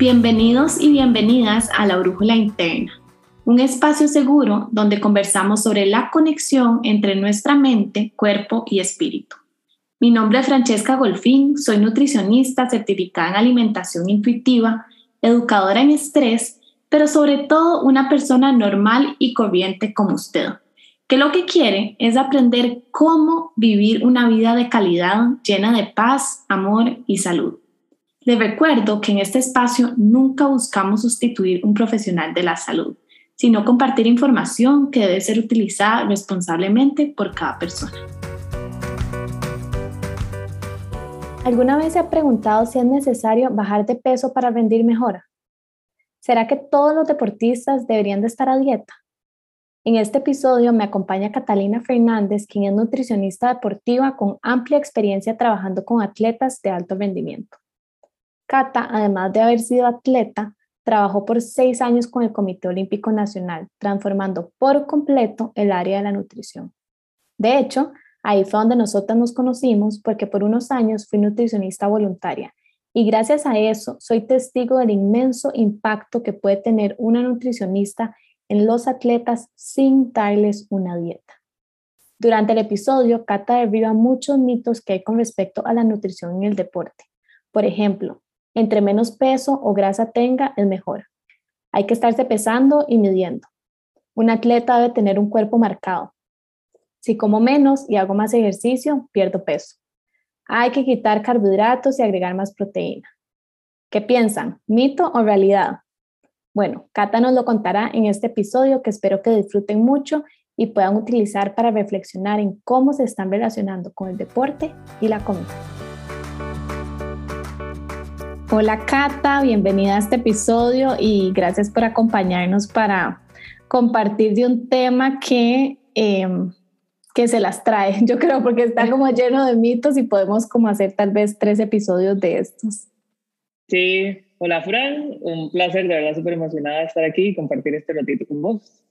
Bienvenidos y bienvenidas a La Brújula Interna, un espacio seguro donde conversamos sobre la conexión entre nuestra mente, cuerpo y espíritu. Mi nombre es Francesca Golfín, soy nutricionista certificada en alimentación intuitiva, educadora en estrés, pero sobre todo una persona normal y corriente como usted, que lo que quiere es aprender cómo vivir una vida de calidad llena de paz, amor y salud. Les recuerdo que en este espacio nunca buscamos sustituir un profesional de la salud, sino compartir información que debe ser utilizada responsablemente por cada persona. ¿Alguna vez se ha preguntado si es necesario bajar de peso para rendir mejor? ¿Será que todos los deportistas deberían de estar a dieta? En este episodio me acompaña Catalina Fernández, quien es nutricionista deportiva con amplia experiencia trabajando con atletas de alto rendimiento. Cata, además de haber sido atleta, trabajó por seis años con el Comité Olímpico Nacional, transformando por completo el área de la nutrición. De hecho, ahí fue donde nosotras nos conocimos porque por unos años fui nutricionista voluntaria y gracias a eso soy testigo del inmenso impacto que puede tener una nutricionista en los atletas sin darles una dieta. Durante el episodio, Cata derriba muchos mitos que hay con respecto a la nutrición en el deporte. Por ejemplo, entre menos peso o grasa tenga, es mejor. Hay que estarse pesando y midiendo. Un atleta debe tener un cuerpo marcado. Si como menos y hago más ejercicio, pierdo peso. Hay que quitar carbohidratos y agregar más proteína. ¿Qué piensan? ¿Mito o realidad? Bueno, Cata nos lo contará en este episodio que espero que disfruten mucho y puedan utilizar para reflexionar en cómo se están relacionando con el deporte y la comida. Hola Cata, bienvenida a este episodio y gracias por acompañarnos para compartir de un tema que, em, que se las trae, yo creo, porque está como lleno de mitos y podemos como hacer tal vez tres episodios de estos. Sí, hola Fran, un placer, de verdad súper emocionada de estar aquí y compartir este ratito con vos.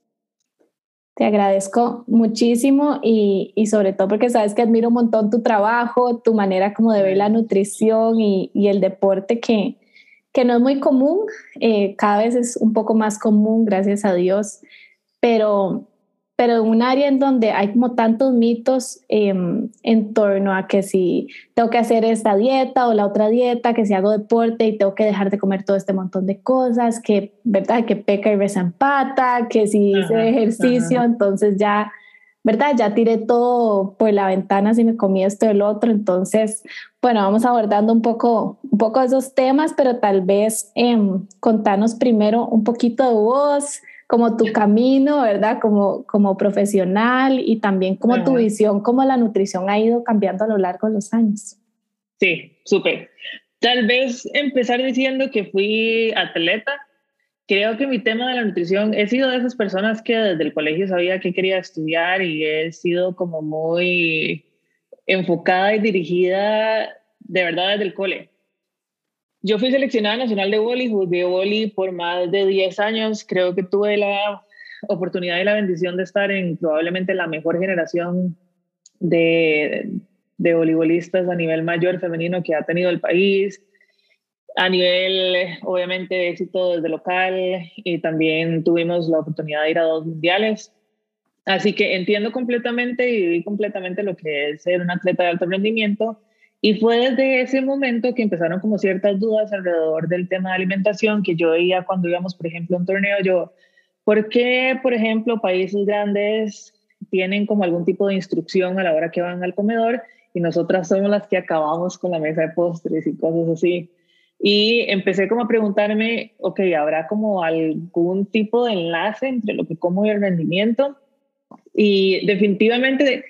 Te agradezco muchísimo y, y, sobre todo porque sabes que admiro un montón tu trabajo, tu manera como de ver la nutrición y, y el deporte que, que, no es muy común, eh, cada vez es un poco más común, gracias a Dios, pero pero en un área en donde hay como tantos mitos em, en torno a que si tengo que hacer esta dieta o la otra dieta, que si hago deporte y tengo que dejar de comer todo este montón de cosas, que, ¿verdad? Que peca y resempata, que si hice ejercicio, entonces ya, ¿verdad? Ya tiré todo por la ventana si me comí esto o el otro, entonces, bueno, vamos abordando un poco, un poco esos temas, pero tal vez eh, contanos primero un poquito de vos, como tu camino, ¿verdad? Como, como profesional y también como tu visión, cómo la nutrición ha ido cambiando a lo largo de los años. Sí, súper. Tal vez empezar diciendo que fui atleta. Creo que mi tema de la nutrición, he sido de esas personas que desde el colegio sabía que quería estudiar y he sido como muy enfocada y dirigida de verdad desde el cole. Yo fui seleccionada nacional de boli, jugué por más de 10 años. Creo que tuve la oportunidad y la bendición de estar en probablemente la mejor generación de, de voleibolistas a nivel mayor femenino que ha tenido el país. A nivel, obviamente, de éxito desde local y también tuvimos la oportunidad de ir a dos mundiales. Así que entiendo completamente y viví completamente lo que es ser un atleta de alto rendimiento y fue desde ese momento que empezaron como ciertas dudas alrededor del tema de alimentación que yo veía cuando íbamos, por ejemplo, a un torneo, yo, ¿por qué, por ejemplo, países grandes tienen como algún tipo de instrucción a la hora que van al comedor y nosotras somos las que acabamos con la mesa de postres y cosas así? Y empecé como a preguntarme, ok, ¿habrá como algún tipo de enlace entre lo que como y el rendimiento? Y definitivamente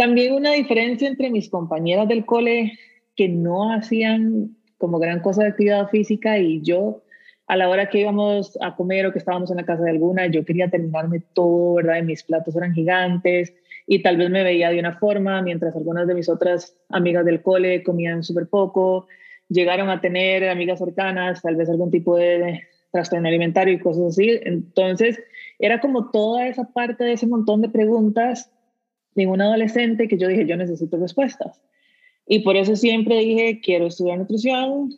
también una diferencia entre mis compañeras del cole que no hacían como gran cosa de actividad física y yo a la hora que íbamos a comer o que estábamos en la casa de alguna, yo quería terminarme todo, ¿verdad? Y mis platos eran gigantes y tal vez me veía de una forma, mientras algunas de mis otras amigas del cole comían súper poco, llegaron a tener amigas cercanas, tal vez algún tipo de trastorno alimentario y cosas así. Entonces, era como toda esa parte de ese montón de preguntas ningún adolescente que yo dije, yo necesito respuestas. Y por eso siempre dije, quiero estudiar nutrición.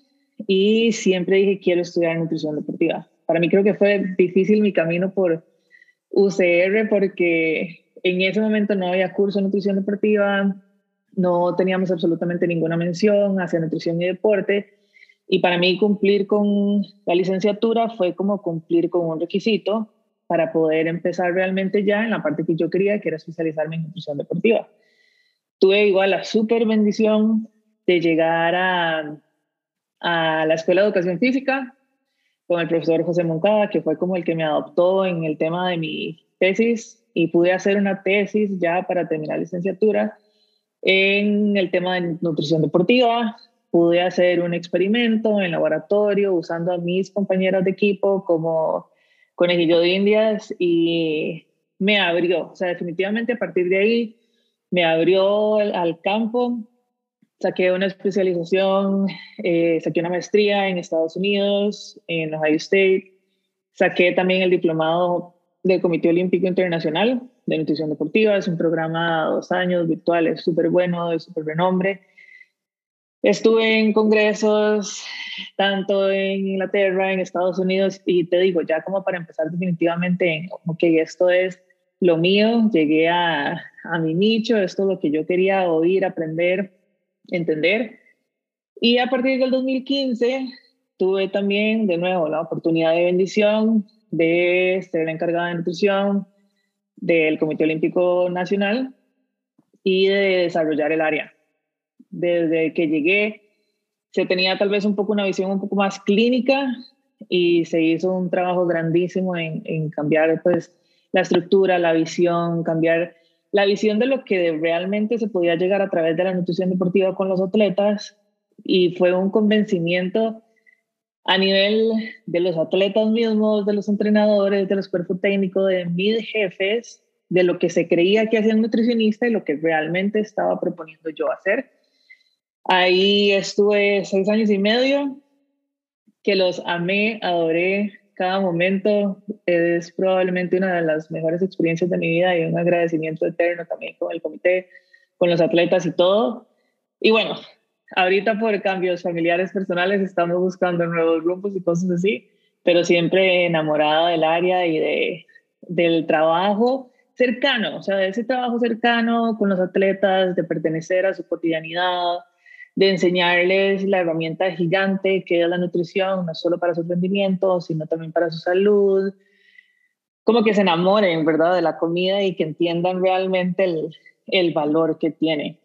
y siempre dije quiero estudiar nutrición deportiva. Para mí creo que fue difícil mi camino por UCR porque en ese momento no había curso de nutrición deportiva, no teníamos absolutamente ninguna mención hacia nutrición y deporte. Y para mí cumplir con la licenciatura fue como cumplir con un requisito para poder empezar realmente ya en la parte que yo quería, que era especializarme en nutrición deportiva. Tuve igual la super bendición de llegar a, la Escuela de Educación Física con el profesor José Moncada, que fue como el que me adoptó en el tema de mi tesis y pude hacer una tesis ya para terminar licenciatura en el tema de nutrición deportiva. Pude hacer un experimento en laboratorio usando a mis compañeras de equipo como conejillo de indias y me abrió, o sea, definitivamente a partir de ahí me abrió al campo saqué una especialización, eh, saqué una maestría en Estados Unidos, en Ohio State, saqué también el diplomado del Comité Olímpico Internacional de Nutrición Deportiva, es un programa de dos años virtual, es súper bueno, de súper renombre. Estuve en congresos tanto en Inglaterra, en Estados Unidos, y te digo, ya como para empezar definitivamente en, ok, esto es lo mío, llegué a, a mi nicho, esto es lo que yo quería oír, aprender, entender. Y a partir del 2015 tuve también de nuevo la oportunidad de bendición de ser la encargada de nutrición del Comité Olímpico Nacional y de desarrollar el área. Desde que llegué se tenía tal vez un poco una visión un poco más clínica y se hizo un trabajo grandísimo en, en cambiar pues la estructura, la visión, cambiar la visión de lo que realmente se podía llegar a través de la nutrición deportiva con los atletas y fue un convencimiento a nivel de los atletas mismos, de los entrenadores, de los cuerpos técnicos, de mis jefes, de lo que se creía que hacía un nutricionista y lo que realmente estaba proponiendo yo hacer. Ahí estuve seis años y medio, que los amé, adoré, cada momento es probablemente una de las mejores experiencias de mi vida y un agradecimiento eterno también con el comité, con los atletas y todo. Y bueno, ahorita por cambios familiares personales estamos buscando nuevos grupos y cosas así, pero siempre enamorada del área y de, del trabajo cercano, o sea, de ese trabajo cercano con los atletas, de pertenecer a su cotidianidad, de enseñarles la herramienta gigante que es la nutrición, no solo para su rendimiento, sino también para su salud. Como que se enamoren, ¿verdad?, de la comida y que entiendan realmente el, el valor que tiene.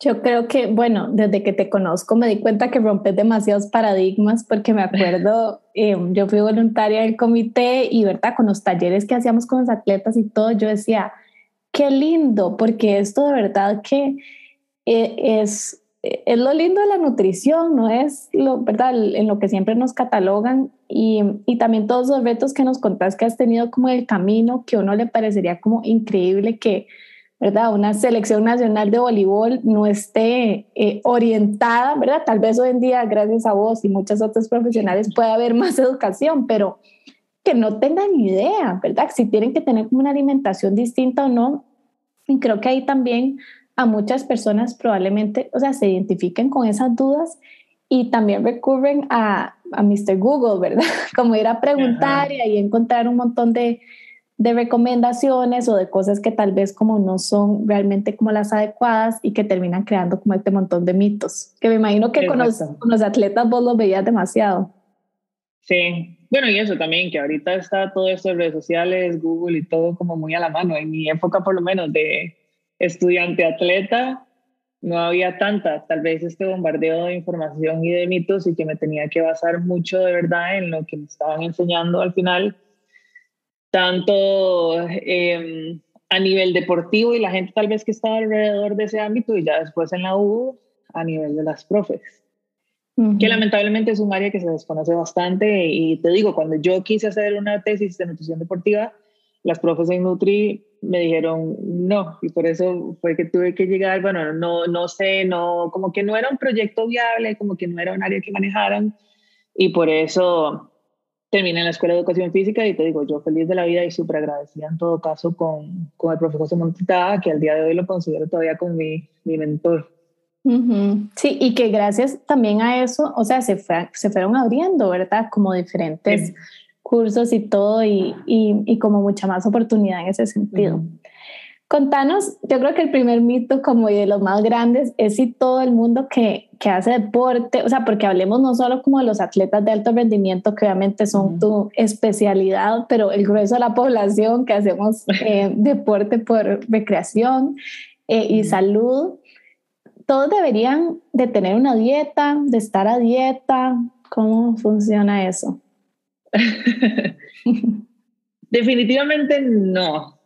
Yo creo que, bueno, desde que te conozco me di cuenta que rompes demasiados paradigmas porque me acuerdo, eh, yo fui voluntaria del comité y, ¿verdad? Con los talleres que hacíamos con los atletas y todo, yo decía, qué lindo, porque esto de verdad que eh, es es lo lindo de la nutrición, no es lo, ¿verdad? En lo que siempre nos catalogan y, y, también todos los retos que nos contás que has tenido como el camino, que a uno le parecería como increíble que, ¿verdad? Una selección nacional de voleibol no esté eh, orientada, ¿verdad? Tal vez hoy en día, gracias a vos y muchos otros profesionales, pueda haber más educación, pero que no tengan idea, ¿verdad? Si tienen que tener como una alimentación distinta o no. Y creo que ahí también a muchas personas probablemente, o sea, se identifiquen con esas dudas y también recurren a, a Mr. Google, ¿verdad? Como ir a preguntar y ahí encontrar un montón de, de recomendaciones o de cosas que tal vez como no son realmente como las adecuadas y que terminan creando como este montón de mitos, que me imagino que con los, con los, atletas vos los veías demasiado. Sí, bueno, y eso también, que ahorita está todo esto de redes sociales, Google y todo como muy a la mano, en mi época por lo menos de estudiante atleta, no había tanta, tal vez este bombardeo de información y de mitos y que me tenía que basar mucho de verdad en lo que me estaban enseñando al final, tanto em, a nivel deportivo y la gente tal vez que estaba alrededor de ese ámbito y ya después en la U a nivel de las profes. que lamentablemente es un área que se desconoce bastante y te digo, cuando yo quise hacer una tesis de nutrición deportiva, las profes en Nutri me dijeron no, y por eso fue que tuve que llegar, bueno, no, no sé, no, como que no era un proyecto viable, como que no era un área que manejaran, y por eso terminé en la Escuela de Educación Física y te digo, yo feliz de la vida y súper agradecida en todo caso con, con el profesor Montita, que al día de hoy lo considero todavía como mi, mi mentor. Sí, y que gracias también a eso, o sea, se, se fueron abriendo, ¿verdad? Como diferentes cursos y todo, y, y, como mucha más oportunidad en ese sentido. Contanos, yo creo que el primer mito como de los más grandes es si todo el mundo que, que, hace deporte, o sea, porque hablemos no solo como de los atletas de alto rendimiento, que obviamente son tu especialidad, pero el grueso de la población que hacemos eh, deporte por recreación eh, y salud, todos deberían de tener una dieta, de estar a dieta. ¿Cómo funciona eso? Definitivamente no.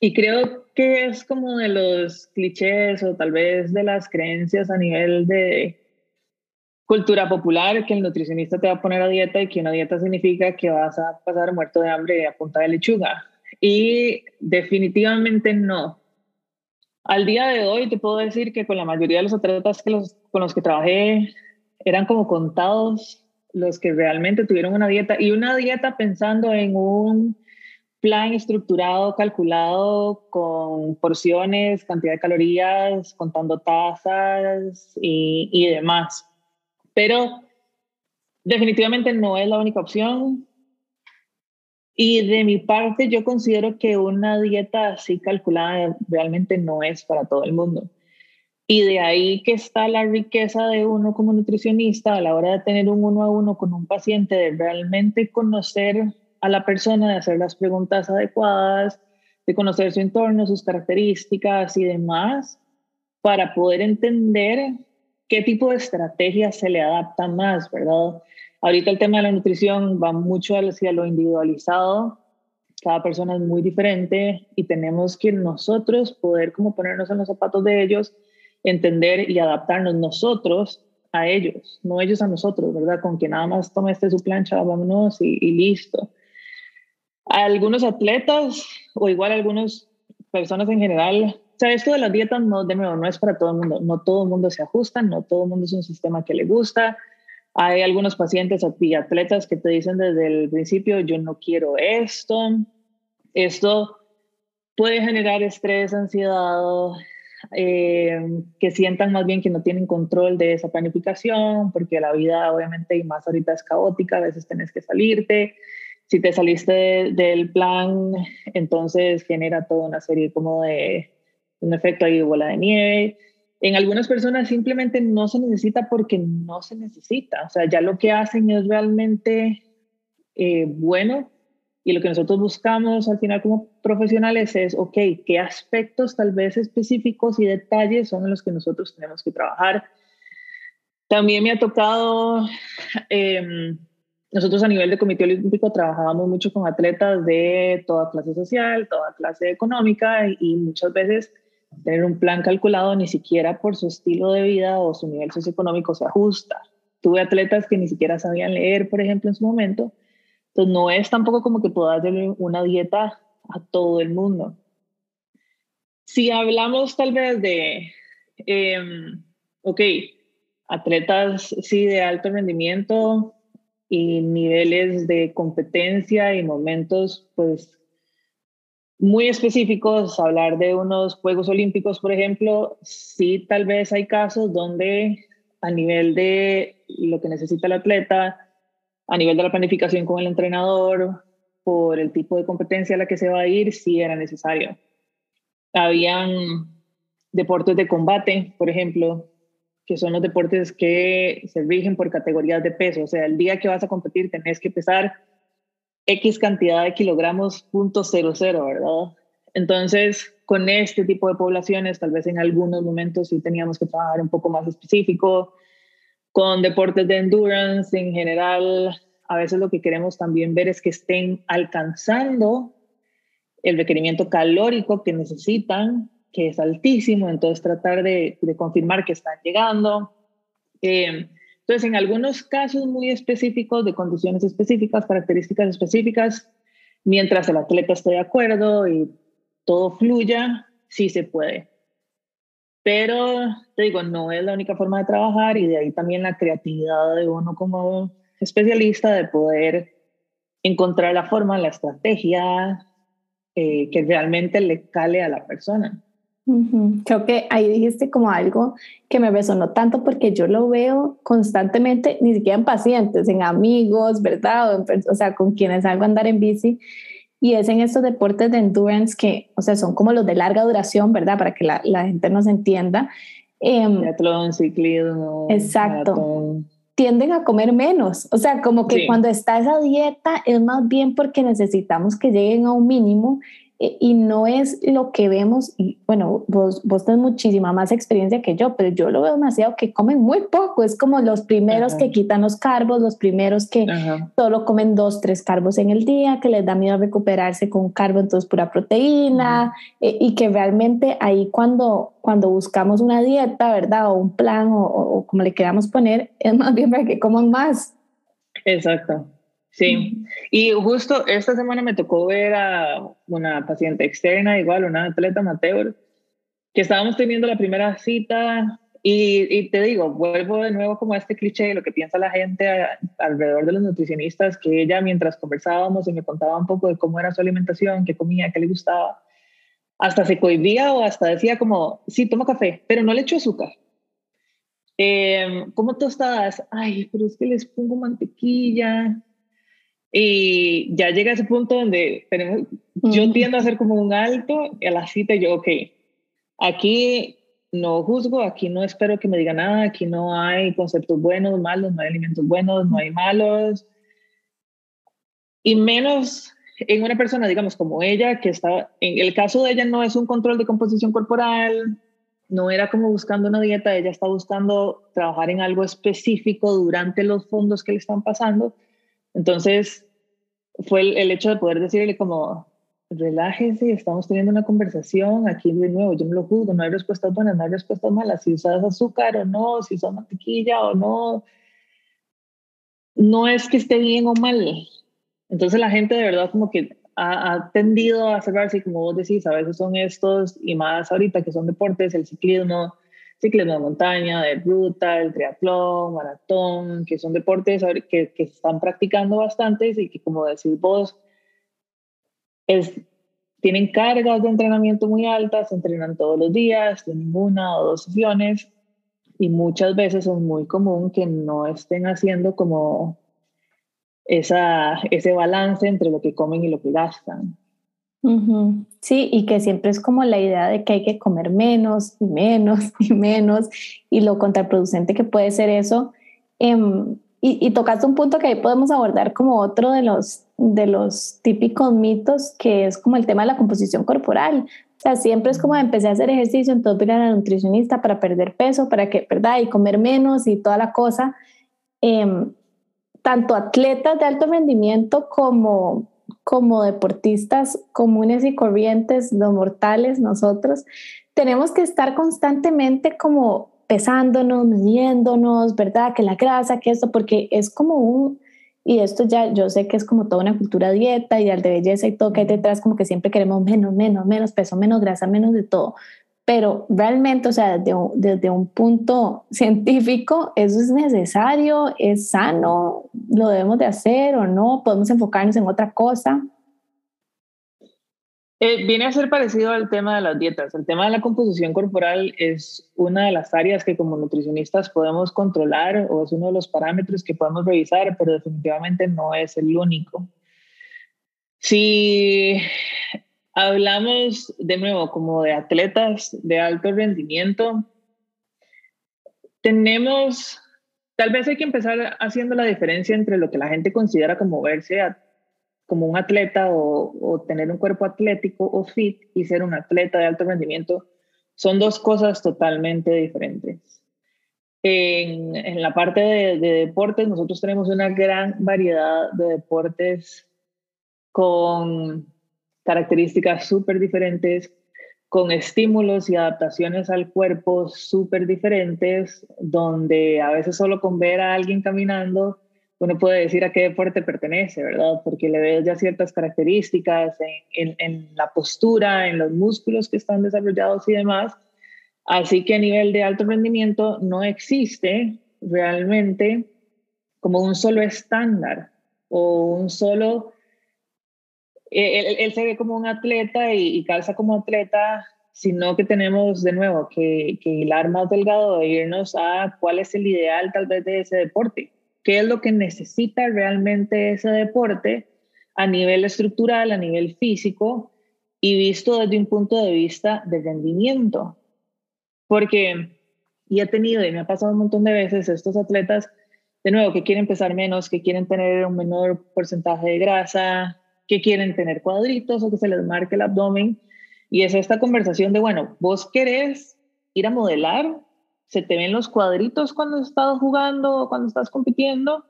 Y creo que es como de los clichés o tal vez de las creencias a nivel de cultura popular que el nutricionista te va a poner a dieta y que una dieta significa que vas a pasar muerto de hambre a punta de lechuga. Y definitivamente no. Al día de hoy te puedo decir que con la mayoría de los atletas que los, con los que trabajé eran como contados los que realmente tuvieron una dieta y una dieta pensando en un plan estructurado, calculado con porciones, cantidad de calorías, contando tazas y, y demás. Pero definitivamente no es la única opción. Y de mi parte, yo considero que una dieta así calculada realmente no es para todo el mundo. Y de ahí que está la riqueza de uno como nutricionista a la hora de tener un uno a uno con un paciente, de realmente conocer a la persona, de hacer las preguntas adecuadas, de conocer su entorno, sus características y demás, para poder entender qué tipo de estrategia se le adapta más, ¿verdad? Ahorita el tema de la nutrición va mucho hacia lo individualizado. Cada persona es muy diferente y tenemos que nosotros poder como ponernos en los zapatos de ellos, entender y adaptarnos nosotros a ellos, no ellos a nosotros, ¿verdad? Con que nada más tome este su plancha, vámonos y, y listo. Algunos atletas o igual algunas personas en general, o sea, esto de las dietas no, de nuevo, no es para todo el mundo, no todo el mundo se ajusta, no todo el mundo es un sistema que le gusta, hay algunos pacientes y atletas que te dicen desde el principio, yo no quiero esto. Esto puede generar estrés, ansiedad, eh, que sientan más bien que no tienen control de esa planificación, porque la vida obviamente y más ahorita es caótica, a veces tenés que salirte. Si te saliste del plan, entonces genera toda una serie como de un efecto ahí de bola de nieve en algunas personas simplemente no se necesita porque no se necesita. O sea, ya lo que hacen es realmente eh, bueno y lo que nosotros buscamos al final como profesionales es, ok, ¿qué aspectos tal vez específicos y detalles son los que nosotros tenemos que trabajar? También me ha tocado, em, nosotros a nivel de Comité Olímpico trabajábamos mucho con atletas de toda clase social, toda clase económica y muchas veces tener un plan calculado ni siquiera por su estilo de vida o su nivel socioeconómico se ajusta. Tuve atletas que ni siquiera sabían leer, por ejemplo, en su momento. Entonces, no es tampoco como que puedas darle una dieta a todo el mundo. Si hablamos tal vez de, ok, atletas sí de alto rendimiento y niveles de competencia y momentos pues muy específicos, hablar de unos Juegos Olímpicos, por ejemplo, sí tal vez hay casos donde a nivel de lo que necesita el atleta, a nivel de la planificación con el entrenador, por el tipo de competencia a la que se va a ir, sí era necesario. Habían deportes de combate, por ejemplo, que son los deportes que se rigen por categorías de peso. O sea, el día que vas a competir tenés que pesar X cantidad de kilogramos punto cero cero, ¿verdad? Entonces, con este tipo de poblaciones, tal vez en algunos momentos sí teníamos que trabajar un poco más específico. Con deportes de endurance en general, a veces lo que queremos también ver es que estén alcanzando el requerimiento calórico que necesitan, que es altísimo, entonces tratar de, confirmar que están llegando. Eh, entonces, en algunos casos muy específicos, de condiciones específicas, características específicas, mientras el atleta esté de acuerdo y todo fluya, sí se puede. Pero, te digo, no es la única forma de trabajar y de ahí también la creatividad de uno como especialista de poder encontrar la forma, la estrategia eh, que realmente le cale a la persona. Creo que ahí dijiste como algo que me resonó tanto porque yo lo veo constantemente, ni siquiera en pacientes, en amigos, ¿verdad? O, o sea, con quienes salgo a andar en bici. Y es en estos deportes de endurance que, o sea, son como los de larga duración, ¿verdad? Para que la, la gente nos entienda. Eh, ciclismo. Exacto. Tienden a comer menos. O sea, como que cuando está esa dieta es más bien porque necesitamos que lleguen a un mínimo y no es lo que vemos, y bueno, vos, vos tenés muchísima más experiencia que yo, pero yo lo veo demasiado que comen muy poco, es como los primeros que quitan los carbos, los primeros que solo comen dos, tres carbos en el día, que les da miedo recuperarse con carbo, entonces pura proteína, eh, y que realmente ahí cuando, cuando buscamos una dieta, ¿verdad? O un plan, o, o como le queramos poner, es más bien para que coman más. Exacto. Sí, y justo esta semana me tocó ver a una paciente externa, igual una atleta amateur, que estábamos teniendo la primera cita y, te digo, vuelvo de nuevo como a este cliché de lo que piensa la gente alrededor de los nutricionistas, que ella mientras conversábamos y me contaba un poco de cómo era su alimentación, qué comía, qué le gustaba, hasta se cohibía o hasta decía como, sí, tomo café, pero no le echo azúcar. Eh, ¿Cómo tostadas? Ay, pero es que les pongo mantequilla, y ya llega ese punto donde tenemos, yo tiendo a hacer como un alto y a la cita yo, ok, aquí no juzgo, aquí no espero que me diga nada, aquí no hay conceptos buenos, malos, no hay alimentos buenos, no hay malos. Y menos en una persona, digamos, como ella, que estaba, en el caso de ella no es un control de composición corporal, no era como buscando una dieta, ella está buscando trabajar en algo específico durante los fondos que le están pasando entonces, fue el, hecho de poder decirle como, relájese, estamos teniendo una conversación aquí de nuevo, yo me lo juzgo, no hay respuestas buenas, no hay respuestas malas, si usas azúcar o no, si usas mantequilla o no, no es que esté bien o mal. Entonces la gente de verdad como que ha, ha tendido a cerrarse, como vos decís, a veces son estos, y más ahorita que son deportes, el ciclismo, ciclismo de montaña, de ruta, el triatlón, maratón, que son deportes que, que están practicando bastantes y que, como decís vos, es, tienen cargas de entrenamiento muy altas, entrenan todos los días, tienen una o dos sesiones y muchas veces es muy común que no estén haciendo como esa, ese balance entre lo que comen y lo que gastan. Sí, y que siempre es como la idea de que hay que comer menos y menos y menos y lo contraproducente que puede ser eso. Em, y, y, tocaste un punto que ahí podemos abordar como otro de los, de los típicos mitos, que es como el tema de la composición corporal. O sea, siempre es como empecé a hacer ejercicio, entonces voy a la nutricionista para perder peso, para que, ¿verdad? Y comer menos y toda la cosa. Em, tanto atletas de alto rendimiento como como deportistas comunes y corrientes, los mortales, nosotros, tenemos que estar constantemente como pesándonos, midiéndonos, ¿verdad? Que la grasa, que esto, porque es como un, y esto ya yo sé que es como toda una cultura dieta y al de belleza y todo que hay detrás, como que siempre queremos menos, menos, menos peso, menos grasa, menos de todo. Pero realmente, o sea, desde, desde un punto científico, eso es necesario, es sano, lo debemos de hacer o no, podemos enfocarnos en otra cosa. Eh, viene a ser parecido al tema de las dietas. El tema de la composición corporal es una de las áreas que como nutricionistas podemos controlar o es uno de los parámetros que podemos revisar, pero definitivamente no es el único. Si hablamos de nuevo como de atletas de alto rendimiento, tenemos, tal vez hay que empezar haciendo la diferencia entre lo que la gente considera como verse como un atleta o, tener un cuerpo atlético o fit y ser un atleta de alto rendimiento. Son dos cosas totalmente diferentes. En, la parte de deportes, nosotros tenemos una gran variedad de deportes con características súper diferentes, con estímulos y adaptaciones al cuerpo súper diferentes, donde a veces solo con ver a alguien caminando uno puede decir a qué deporte pertenece, ¿verdad? Porque le ves ya ciertas características en, en, la postura, en los músculos que están desarrollados y demás. Así que a nivel de alto rendimiento no existe realmente como un solo estándar o un solo eh, él, se ve como un atleta y, calza como atleta sino que tenemos de nuevo que, que hilar más delgado e irnos a cuál es el ideal tal vez de ese deporte, qué es lo que necesita realmente ese deporte a nivel estructural, a nivel físico y visto desde un punto de vista de rendimiento. Porque, y he tenido, y me ha pasado un montón de veces, estos atletas, de nuevo, que quieren pesar menos, que quieren tener un menor porcentaje de grasa, que quieren tener cuadritos o que se les marque el abdomen. Y es esta conversación de, bueno, vos querés ir a modelar, se te ven los cuadritos cuando estás jugando o cuando estás compitiendo,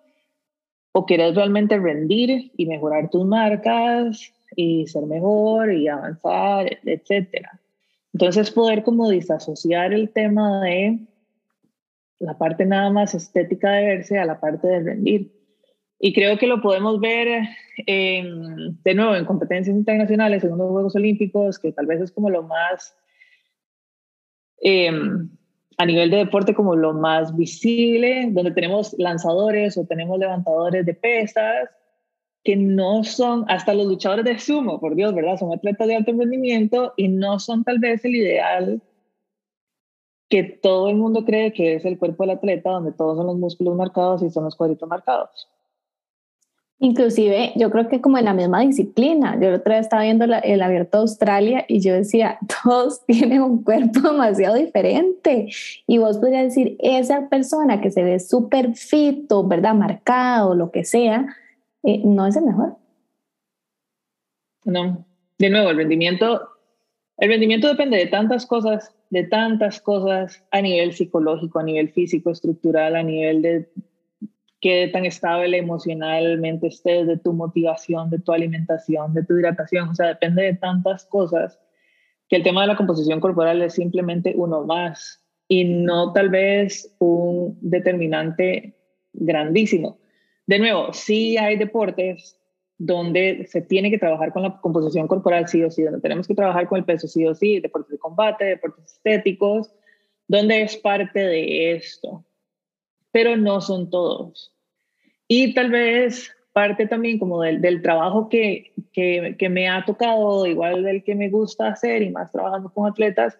o quieres realmente rendir y mejorar tus marcas y ser mejor y avanzar, etcétera. Entonces poder como disasociar el tema de la parte nada más estética de verse a la parte de rendir. Y creo que lo podemos ver en, de nuevo en competencias internacionales, en los Juegos Olímpicos, que tal vez es como lo más, eh, a nivel de deporte, como lo más visible, donde tenemos lanzadores o tenemos levantadores de pesas, que no son, hasta los luchadores de sumo, por Dios, ¿verdad? Son atletas de alto rendimiento y no son tal vez el ideal que todo el mundo cree que es el cuerpo del atleta, donde todos son los músculos marcados y son los cuadritos marcados. Inclusive, yo creo que como en la misma disciplina, yo la otra vez estaba viendo el abierto de Australia y yo decía, todos tienen un cuerpo demasiado diferente. Y vos podrías decir, esa persona que se ve súper fito, ¿verdad? Marcado, lo que sea, eh, no es el mejor. No, de nuevo, el rendimiento, el rendimiento depende de tantas cosas, de tantas cosas a nivel psicológico, a nivel físico, estructural, a nivel de qué tan estable emocionalmente estés, de tu motivación, de tu alimentación, de tu hidratación, o sea, depende de tantas cosas que el tema de la composición corporal es simplemente uno más y no tal vez un determinante grandísimo. De nuevo, sí hay deportes donde se tiene que trabajar con la composición corporal sí o sí, donde tenemos que trabajar con el peso sí o sí, deportes de combate, deportes estéticos, donde es parte de esto, pero no son todos. Y tal vez parte también como del, del trabajo que, que, que, me ha tocado, igual del que me gusta hacer y más trabajando con atletas,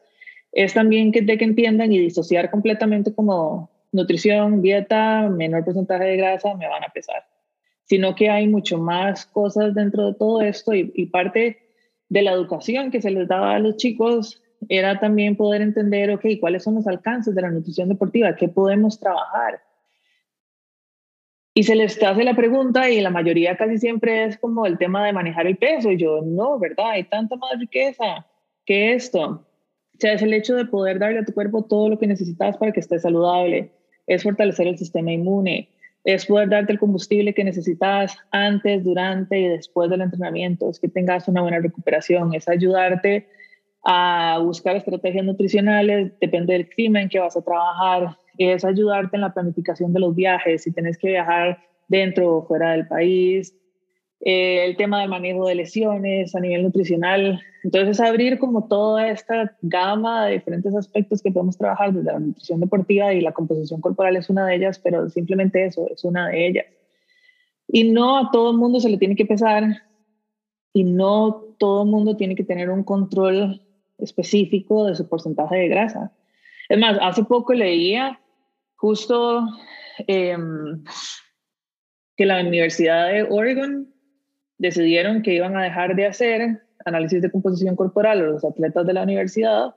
es también que, de que entiendan y disociar completamente como nutrición, dieta, menor porcentaje de grasa, me van a pesar. Sino que hay mucho más cosas dentro de todo esto y, y parte de la educación que se les daba a los chicos era también poder entender, ok, cuáles son los alcances de la nutrición deportiva, qué podemos trabajar y se les hace la pregunta y la mayoría casi siempre es como el tema de manejar el peso. Y yo, no, ¿verdad? Hay tanta más riqueza que esto. O sea, es el hecho de poder darle a tu cuerpo todo lo que necesitas para que esté saludable. Es fortalecer el sistema inmune. Es poder darte el combustible que necesitas antes, durante y después del entrenamiento. Es que tengas una buena recuperación. Es ayudarte a buscar estrategias nutricionales. Depende del clima en que vas a trabajar es ayudarte en la planificación de los viajes, si tenés que viajar dentro o fuera del país, eh, el tema del manejo de lesiones a nivel nutricional. Entonces, abrir como toda esta gama de diferentes aspectos que podemos trabajar desde la nutrición deportiva y la composición corporal es una de ellas, pero simplemente eso es una de ellas. Y no a todo el mundo se le tiene que pesar y no todo el mundo tiene que tener un control específico de su porcentaje de grasa. Es más, hace poco leía justo em, que la Universidad de Oregon decidieron que iban a dejar de hacer análisis de composición corporal a los atletas de la universidad,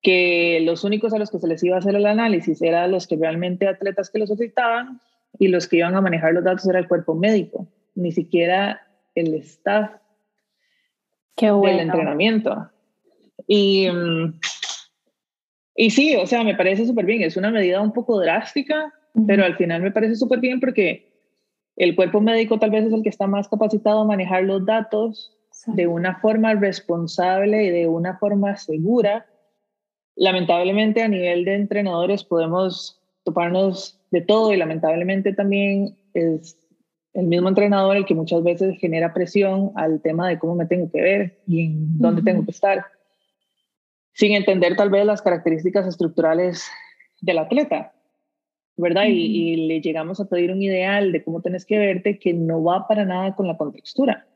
que los únicos a los que se les iba a hacer el análisis eran los que realmente atletas que los afectaban y los que iban a manejar los datos era el cuerpo médico, ni siquiera el staff Qué del entrenamiento. Y em, y sí, o sea, me parece súper bien. Es una medida un poco drástica, pero al final me parece súper bien porque el cuerpo médico tal vez es el que está más capacitado a manejar los datos de una forma responsable y de una forma segura. Lamentablemente a nivel de entrenadores podemos toparnos de todo y lamentablemente también es el mismo entrenador el que muchas veces genera presión al tema de cómo me tengo que ver y en dónde tengo que estar sin entender tal vez las características estructurales del atleta, ¿verdad? Y, le llegamos a pedir un ideal de cómo tenés que verte que no va para nada con la contextura.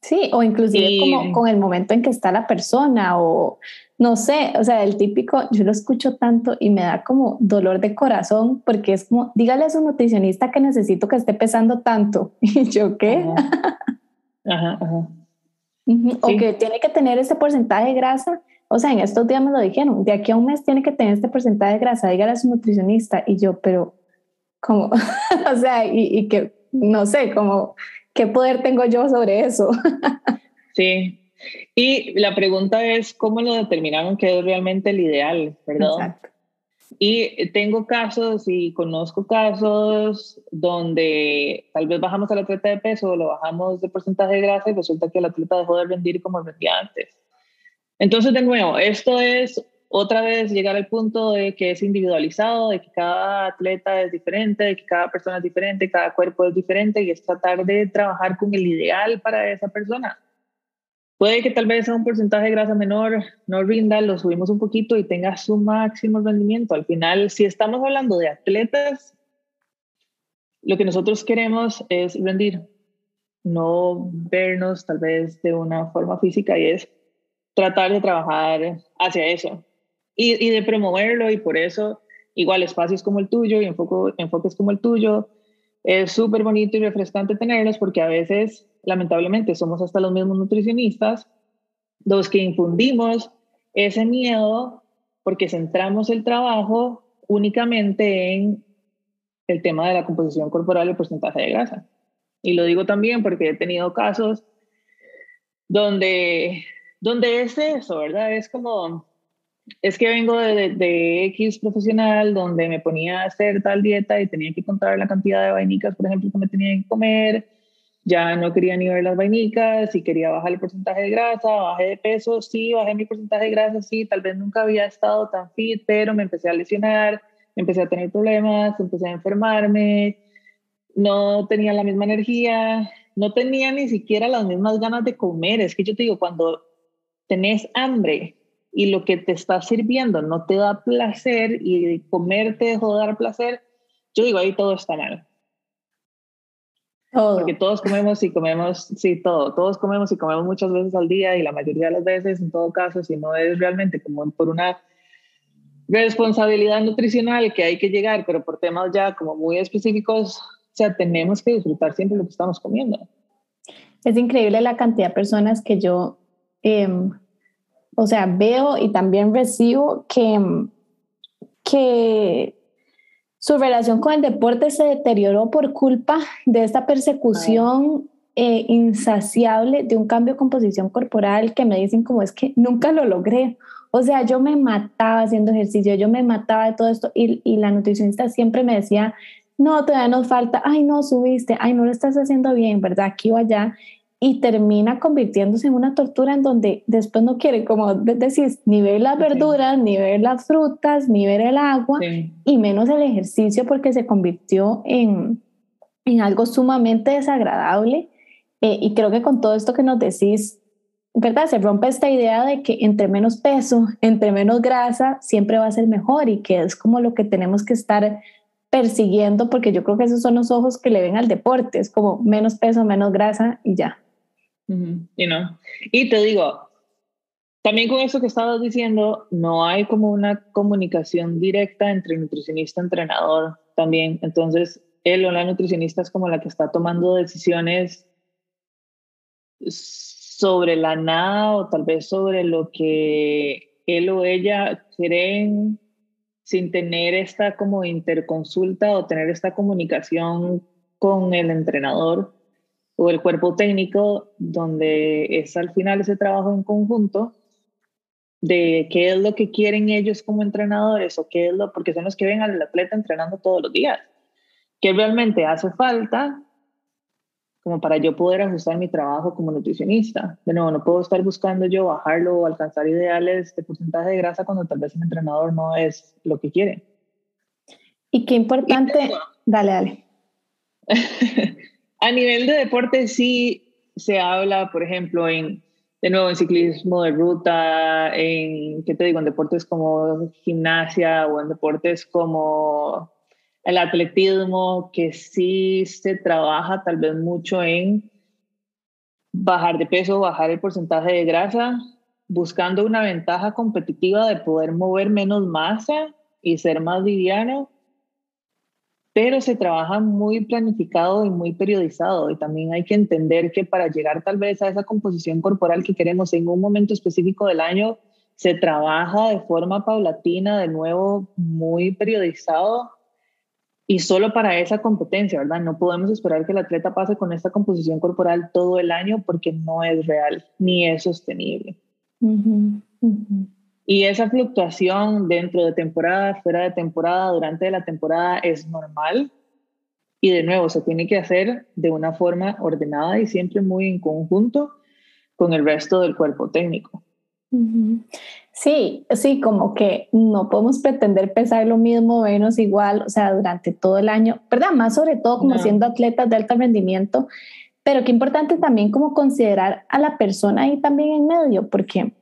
Sí, o inclusive como con el momento en que está la persona o no sé, o sea, el típico, yo lo escucho tanto y me da como dolor de corazón porque es como, dígale a su nutricionista que necesito que esté pesando tanto. Y yo, ¿qué? Ajá, ajá. O que tiene que tener ese porcentaje de grasa. O sea, en estos días me lo dijeron, de aquí a un mes tiene que tener este porcentaje de grasa, dígale a su nutricionista. Y yo, pero, ¿cómo? o sea, y, y que, no sé, como, ¿qué poder tengo yo sobre eso? sí, y la pregunta es, ¿cómo lo determinaron que es realmente el ideal, verdad? Y tengo casos y conozco casos donde tal vez bajamos a la atleta de peso lo bajamos de porcentaje de grasa y resulta que la atleta dejó de rendir como rendía antes. Entonces, de nuevo, esto es otra vez llegar al punto de que es individualizado, de que cada atleta es diferente, de que cada persona es diferente, cada cuerpo es diferente y es tratar de trabajar con el ideal para esa persona. Puede que tal vez a un porcentaje de grasa menor no rinda, lo subimos un poquito y tenga su máximo rendimiento. Al final, si estamos hablando de atletas, lo que nosotros queremos es rendir, no vernos tal vez de una forma física y es tratar de trabajar hacia eso y, y de promoverlo y por eso igual espacios como el tuyo y enfoques como el tuyo es súper bonito y refrescante tenerlos porque a veces lamentablemente somos hasta los mismos nutricionistas los que infundimos ese miedo porque centramos el trabajo únicamente en el tema de la composición corporal y el porcentaje de grasa. Y lo digo también porque he tenido casos donde, donde es eso, ¿verdad? Es como, es que vengo de, de, X profesional donde me ponía a hacer tal dieta y tenía que contar la cantidad de vainicas, por ejemplo, que me tenía que comer ya no quería ni ver las vainicas, si quería bajar el porcentaje de grasa, bajé de peso, sí, bajé mi porcentaje de grasa, sí, tal vez nunca había estado tan fit, pero me empecé a lesionar, empecé a tener problemas, empecé a enfermarme, no tenía la misma energía, no tenía ni siquiera las mismas ganas de comer. Es que yo te digo, cuando tenés hambre y lo que te está sirviendo no te da placer y comer te dejó de dar placer, yo digo, ahí todo está mal. Porque todos comemos y comemos, sí, todo, todos comemos y comemos muchas veces al día y la mayoría de las veces, en todo caso, si no es realmente como por una responsabilidad nutricional que hay que llegar, pero por temas ya como muy específicos, o sea, tenemos que disfrutar siempre lo que estamos comiendo. Es increíble la cantidad de personas que yo, em, o sea, veo y también recibo que, que su relación con el deporte se deterioró por culpa de esta persecución eh, insaciable de un cambio de composición corporal que me dicen como es que nunca lo logré. O sea, yo me mataba haciendo ejercicio, yo me mataba de todo esto y, y la nutricionista siempre me decía, no, todavía nos falta, ay, no subiste, ay, no lo estás haciendo bien, ¿verdad? Aquí o allá y termina convirtiéndose en una tortura en donde después no quiere, como decís, ni ver las verduras, ni ver las frutas, ni ver el agua, y menos el ejercicio porque se convirtió en, en algo sumamente desagradable. Eh, y creo que con todo esto que nos decís, ¿verdad? Se rompe esta idea de que entre menos peso, entre menos grasa, siempre va a ser mejor y que es como lo que tenemos que estar persiguiendo, porque yo creo que esos son los ojos que le ven al deporte, es como menos peso, menos grasa y ya. Y no. Y te digo, también con eso que estabas diciendo, no hay como una comunicación directa entre nutricionista y entrenador también. Entonces, él o la nutricionista es como la que está tomando decisiones sobre la nada o tal vez sobre lo que él o ella creen sin tener esta como interconsulta o tener esta comunicación con el entrenador o el cuerpo técnico, donde es al final ese trabajo en conjunto de qué es lo que quieren ellos como entrenadores o qué es lo, porque son los que ven al atleta entrenando todos los días, qué realmente hace falta como para yo poder ajustar mi trabajo como nutricionista. De nuevo, no puedo estar buscando yo bajarlo o alcanzar ideales de porcentaje de grasa cuando tal vez el entrenador no es lo que quiere. Y qué importante, dale, dale. A nivel de deporte sí se habla, por ejemplo, en, de nuevo en ciclismo de ruta, en, ¿qué te digo? En deportes como gimnasia o en deportes como el atletismo, que sí se trabaja tal vez mucho en bajar de peso, bajar el porcentaje de grasa, buscando una ventaja competitiva de poder mover menos masa y ser más liviano, pero se trabaja muy planificado y muy periodizado y también hay que entender que para llegar tal vez a esa composición corporal que queremos en un momento específico del año, se trabaja de forma paulatina, de nuevo muy periodizado y solo para esa competencia, ¿verdad? No podemos esperar que el atleta pase con esta composición corporal todo el año porque no es real ni es sostenible. Y esa fluctuación dentro de temporada, fuera de temporada, durante la temporada es normal. Y de nuevo, se tiene que hacer de una forma ordenada y siempre muy en conjunto con el resto del cuerpo técnico. Sí, sí, como que no podemos pretender pesar lo mismo, menos igual, o sea, durante todo el año, ¿verdad? Más sobre todo como siendo atletas de alto rendimiento, pero qué importante también como considerar a la persona ahí también en medio, porque,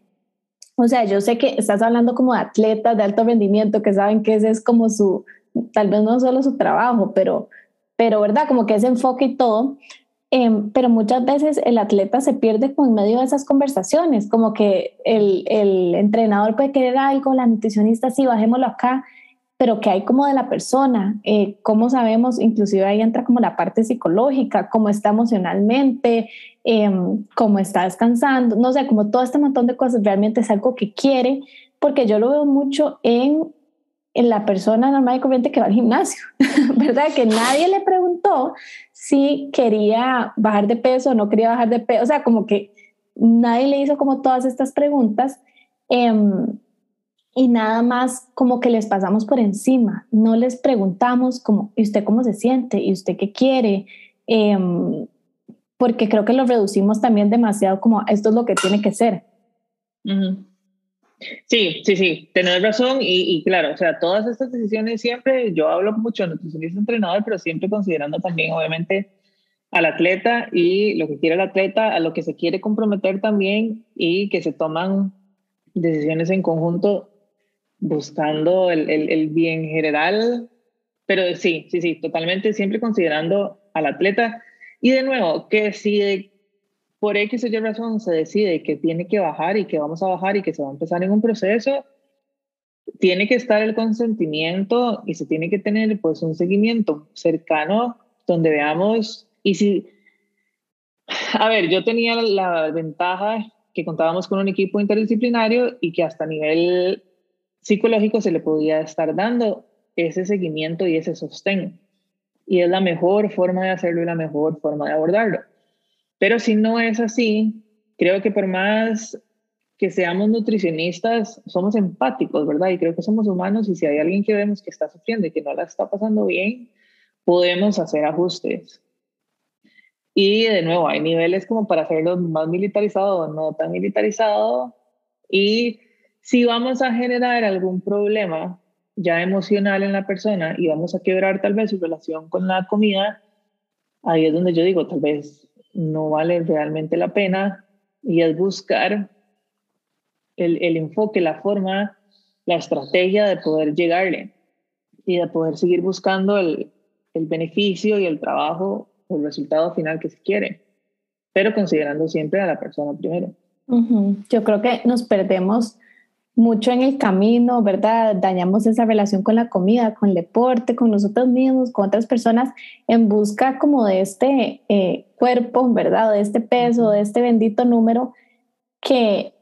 o sea, yo sé que estás hablando como de atletas de alto rendimiento que saben que ese es como su, tal vez no solo su trabajo, pero, pero, ¿verdad? Como que ese enfoque y todo, Em, pero muchas veces el atleta se pierde con medio de esas conversaciones, como que el, el, entrenador puede querer algo, la nutricionista sí, bajémoslo acá, pero que hay como de la persona, eh, cómo sabemos, inclusive ahí entra como la parte psicológica, cómo está emocionalmente, eh, cómo está descansando, no sé, como todo este montón de cosas realmente es algo que quiere, porque yo lo veo mucho en en la persona normal y corriente que va al gimnasio, ¿verdad? Que nadie le preguntó si quería bajar de peso o no quería bajar de peso, o sea, como que nadie le hizo como todas estas preguntas em, y nada más como que les pasamos por encima, no les preguntamos como, ¿y usted cómo se siente? ¿Y usted qué quiere? Em, porque creo que lo reducimos también demasiado como, esto es lo que tiene que ser. Sí, sí, sí, tenés razón y, claro, o sea, todas estas decisiones siempre, yo hablo mucho de nutricionista entrenador, pero siempre considerando también obviamente al atleta y lo que quiere el atleta, a lo que se quiere comprometer también y que se toman decisiones en conjunto buscando el, bien general, pero sí, sí, sí, totalmente siempre considerando al atleta. Y de nuevo, que si por X o Y razón se decide que tiene que bajar y que vamos a bajar y que se va a empezar en un proceso, tiene que estar el consentimiento y se tiene que tener pues un seguimiento cercano donde veamos y si a ver, yo tenía la ventaja que contábamos con un equipo interdisciplinario y que hasta a nivel psicológico se le podía estar dando ese seguimiento y ese sostén. Y es la mejor forma de hacerlo y la mejor forma de abordarlo. Pero si no es así, creo que por más que seamos nutricionistas, somos empáticos, ¿verdad? Y creo que somos humanos y si hay alguien que vemos que está sufriendo y que no la está pasando bien, podemos hacer ajustes. Y de nuevo, hay niveles como para hacerlo más militarizado o no tan militarizado. Y si vamos a generar algún problema ya emocional en la persona y vamos a quebrar tal vez su relación con la comida, ahí es donde yo digo, tal vez no vale realmente la pena y es buscar el, el enfoque, la forma, la estrategia de poder llegarle y de poder seguir buscando el, el beneficio y el trabajo el resultado final que se quiere, pero considerando siempre a la persona primero. Yo creo que nos perdemos mucho en el camino, ¿verdad? Dañamos esa relación con la comida, con el deporte, con nosotros mismos, con otras personas, en busca como de este eh, cuerpo, ¿verdad? De este peso, de este bendito número que,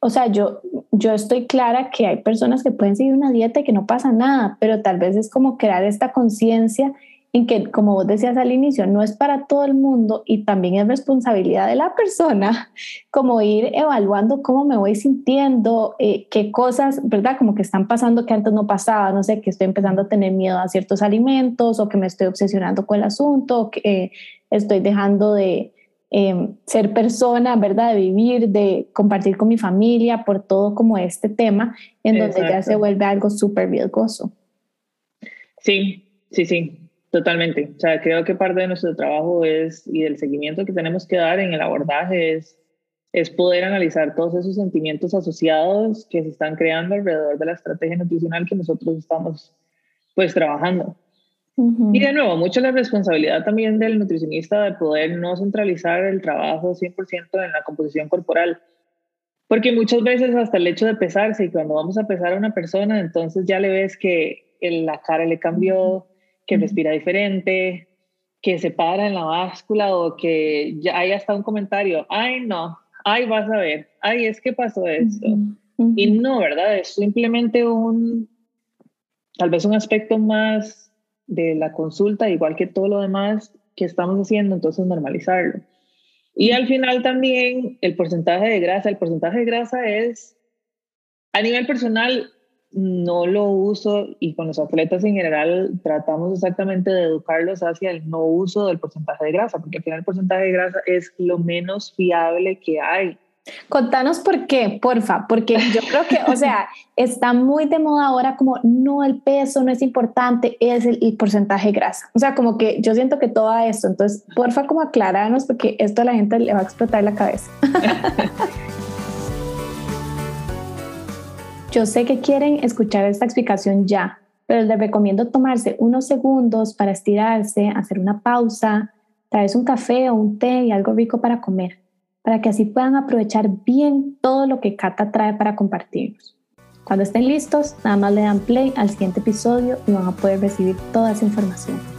o sea, yo, yo estoy clara que hay personas que pueden seguir una dieta y que no pasa nada, pero tal vez es como crear esta conciencia en que, como vos decías al inicio, no es para todo el mundo y también es responsabilidad de la persona como ir evaluando cómo me voy sintiendo, eh, qué cosas, ¿verdad? Como que están pasando que antes no pasaba, no sé, que estoy empezando a tener miedo a ciertos alimentos o que me estoy obsesionando con el asunto, o que eh, estoy dejando de em, ser persona, ¿verdad? De vivir, de compartir con mi familia por todo como este tema, en donde ya se vuelve algo súper riesgoso. Sí, sí, sí, Totalmente. O sea, creo que parte de nuestro trabajo es, y del seguimiento que tenemos que dar en el abordaje es, es poder analizar todos esos sentimientos asociados que se están creando alrededor de la estrategia nutricional que nosotros estamos pues trabajando. Y de nuevo, mucho la responsabilidad también del nutricionista de poder no centralizar el trabajo 100% en la composición corporal. Porque muchas veces hasta el hecho de pesarse y cuando vamos a pesar a una persona, entonces ya le ves que la cara le cambió, que respira diferente, que se para en la báscula o que ya hay hasta un comentario, ay no, ay vas a ver, ay es que pasó esto. Y no, ¿verdad? Es simplemente un, tal vez un aspecto más de la consulta, igual que todo lo demás que estamos haciendo, entonces normalizarlo. Y al final también el porcentaje de grasa, el porcentaje de grasa es, a nivel personal, no lo uso y con los atletas en general tratamos exactamente de educarlos hacia el no uso del porcentaje de grasa, porque al final el porcentaje de grasa es lo menos fiable que hay. Contanos por qué, porfa, porque yo creo que, o sea, está muy de moda ahora como no, el peso no es importante, es el, el, porcentaje de grasa. O sea, como que yo siento que todo esto, entonces, porfa, como aclararnos, porque esto a la gente le va a explotar la cabeza. Yo sé que quieren escuchar esta explicación ya, pero les recomiendo tomarse unos segundos para estirarse, hacer una pausa, traerse un café o un té y algo rico para comer, para que así puedan aprovechar bien todo lo que Cata trae para compartirnos. Cuando estén listos, nada más le dan play al siguiente episodio y van a poder recibir toda esa información.